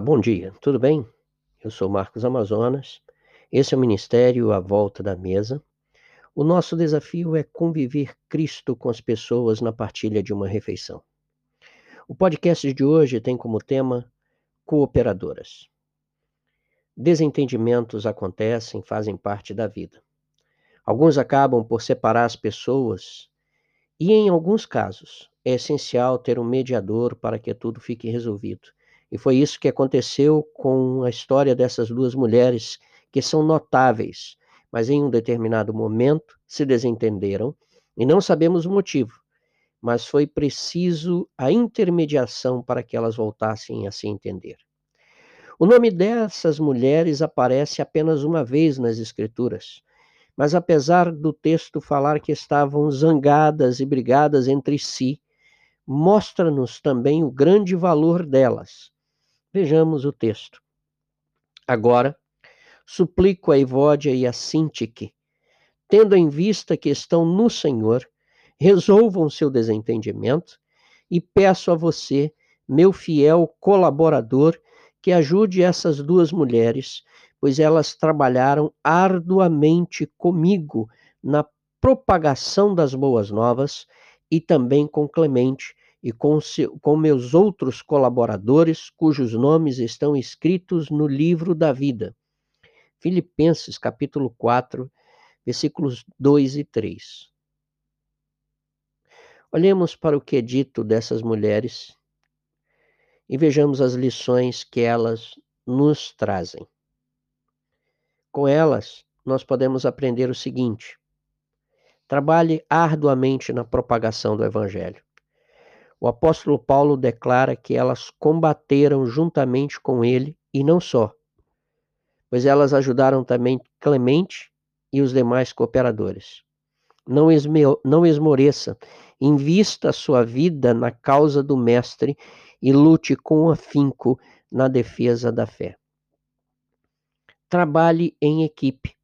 bom dia, tudo bem? Eu sou Marcos Amazonas, esse é o Ministério à Volta da Mesa. O nosso desafio é conviver Cristo com as pessoas na partilha de uma refeição. O podcast de hoje tem como tema cooperadoras. Desentendimentos acontecem, fazem parte da vida. Alguns acabam por separar as pessoas e, em alguns casos, é essencial ter um mediador para que tudo fique resolvido e foi isso que aconteceu com a história dessas duas mulheres, que são notáveis, mas em um determinado momento se desentenderam e não sabemos o motivo, mas foi preciso a intermediação para que elas voltassem a se entender. O nome dessas mulheres aparece apenas uma vez nas Escrituras, mas apesar do texto falar que estavam zangadas e brigadas entre si, mostra-nos também o grande valor delas Vejamos o texto. Agora, suplico a Evódia e a Sintique, tendo em vista que estão no Senhor, resolvam seu desentendimento e peço a você, meu fiel colaborador, que ajude essas duas mulheres, pois elas trabalharam arduamente comigo na propagação das boas novas e também com Clemente, e com, com meus outros colaboradores, cujos nomes estão escritos no livro da vida. Filipenses capítulo 4, versículos 2 e 3. Olhemos para o que é dito dessas mulheres e vejamos as lições que elas nos trazem. Com elas, nós podemos aprender o seguinte: trabalhe arduamente na propagação do Evangelho. O apóstolo Paulo declara que elas combateram juntamente com ele e não só, pois elas ajudaram também Clemente e os demais cooperadores. Não, não esmoreça, invista sua vida na causa do Mestre e lute com afinco na defesa da fé. Trabalhe em equipe.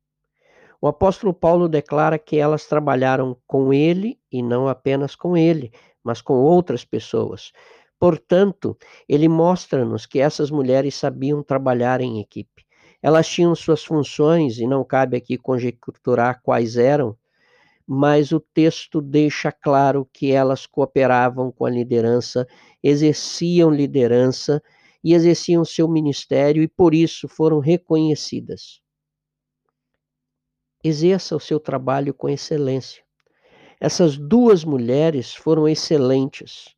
O apóstolo Paulo declara que elas trabalharam com ele e não apenas com ele, mas com outras pessoas. Portanto, ele mostra-nos que essas mulheres sabiam trabalhar em equipe. Elas tinham suas funções, e não cabe aqui conjecturar quais eram, mas o texto deixa claro que elas cooperavam com a liderança, exerciam liderança e exerciam seu ministério e por isso foram reconhecidas. Exerça o seu trabalho com excelência. Essas duas mulheres foram excelentes,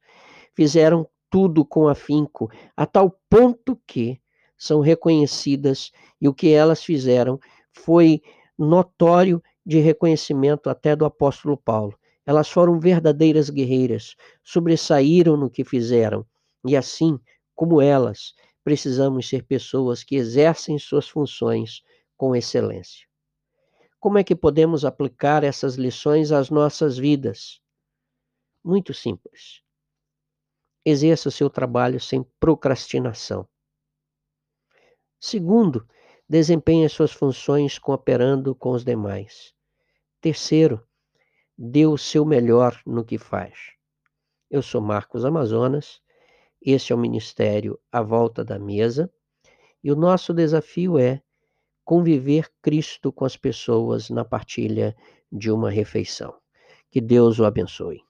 fizeram tudo com afinco, a tal ponto que são reconhecidas e o que elas fizeram foi notório de reconhecimento até do apóstolo Paulo. Elas foram verdadeiras guerreiras, sobressaíram no que fizeram, e assim como elas, precisamos ser pessoas que exercem suas funções com excelência. Como é que podemos aplicar essas lições às nossas vidas? Muito simples. Exerça o seu trabalho sem procrastinação. Segundo, desempenhe suas funções cooperando com os demais. Terceiro, dê o seu melhor no que faz. Eu sou Marcos Amazonas, este é o Ministério à Volta da Mesa, e o nosso desafio é conviver Cristo com as pessoas na partilha de uma refeição. Que Deus o abençoe.